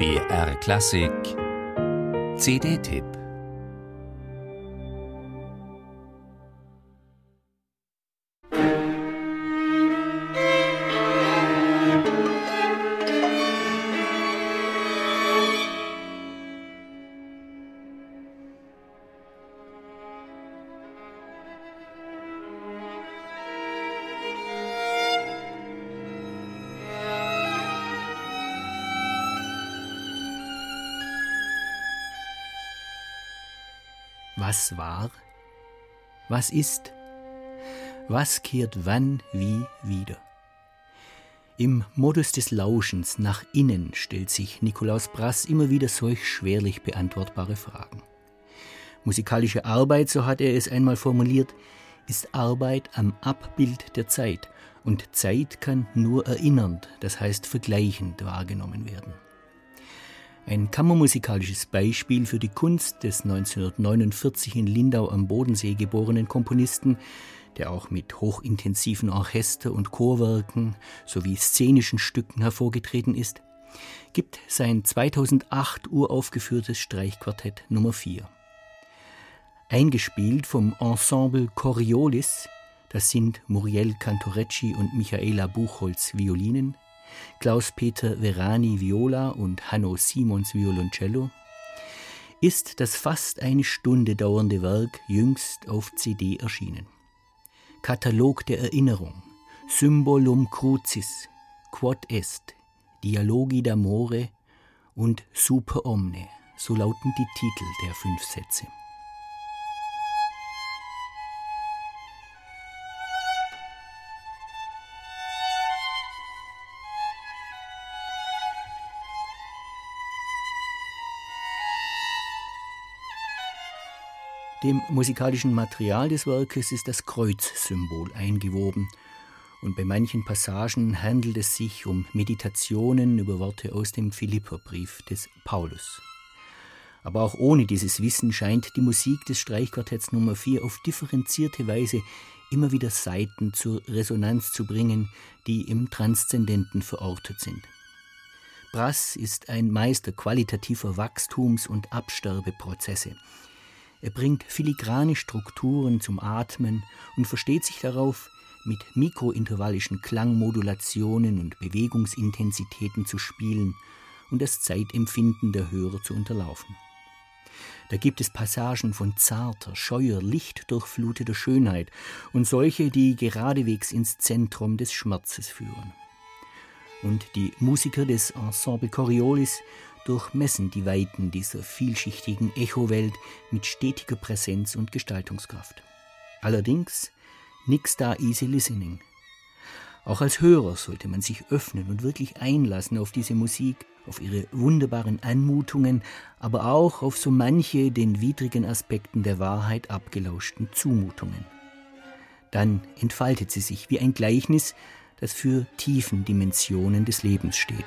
BR Klassik. CD-Tipp Was war? Was ist? Was kehrt wann wie wieder? Im Modus des Lauschens nach innen stellt sich Nikolaus Brass immer wieder solch schwerlich beantwortbare Fragen. Musikalische Arbeit, so hat er es einmal formuliert, ist Arbeit am Abbild der Zeit und Zeit kann nur erinnernd, das heißt vergleichend wahrgenommen werden. Ein kammermusikalisches Beispiel für die Kunst des 1949 in Lindau am Bodensee geborenen Komponisten, der auch mit hochintensiven Orchester- und Chorwerken sowie szenischen Stücken hervorgetreten ist, gibt sein 2008 uraufgeführtes Streichquartett Nummer 4. Eingespielt vom Ensemble Coriolis, das sind Muriel Cantorecci und Michaela Buchholz Violinen, Klaus-Peter Verani Viola und Hanno Simons Violoncello, ist das fast eine Stunde dauernde Werk jüngst auf CD erschienen. Katalog der Erinnerung, Symbolum Crucis, Quod est, Dialogi d'amore und Super Omne, so lauten die Titel der fünf Sätze. Dem musikalischen Material des Werkes ist das Kreuzsymbol eingewoben, und bei manchen Passagen handelt es sich um Meditationen über Worte aus dem Philipperbrief des Paulus. Aber auch ohne dieses Wissen scheint die Musik des Streichquartetts Nummer 4 auf differenzierte Weise immer wieder Seiten zur Resonanz zu bringen, die im Transzendenten verortet sind. Brass ist ein Meister qualitativer Wachstums- und Absterbeprozesse. Er bringt filigrane Strukturen zum Atmen und versteht sich darauf, mit mikrointervallischen Klangmodulationen und Bewegungsintensitäten zu spielen und das Zeitempfinden der Hörer zu unterlaufen. Da gibt es Passagen von zarter, scheuer, lichtdurchfluteter Schönheit und solche, die geradewegs ins Zentrum des Schmerzes führen. Und die Musiker des Ensemble Coriolis durchmessen die Weiten dieser vielschichtigen Echowelt mit stetiger Präsenz und Gestaltungskraft. Allerdings nix da easy listening. Auch als Hörer sollte man sich öffnen und wirklich einlassen auf diese Musik, auf ihre wunderbaren Anmutungen, aber auch auf so manche den widrigen Aspekten der Wahrheit abgelauschten Zumutungen. Dann entfaltet sie sich wie ein Gleichnis, das für tiefen Dimensionen des Lebens steht.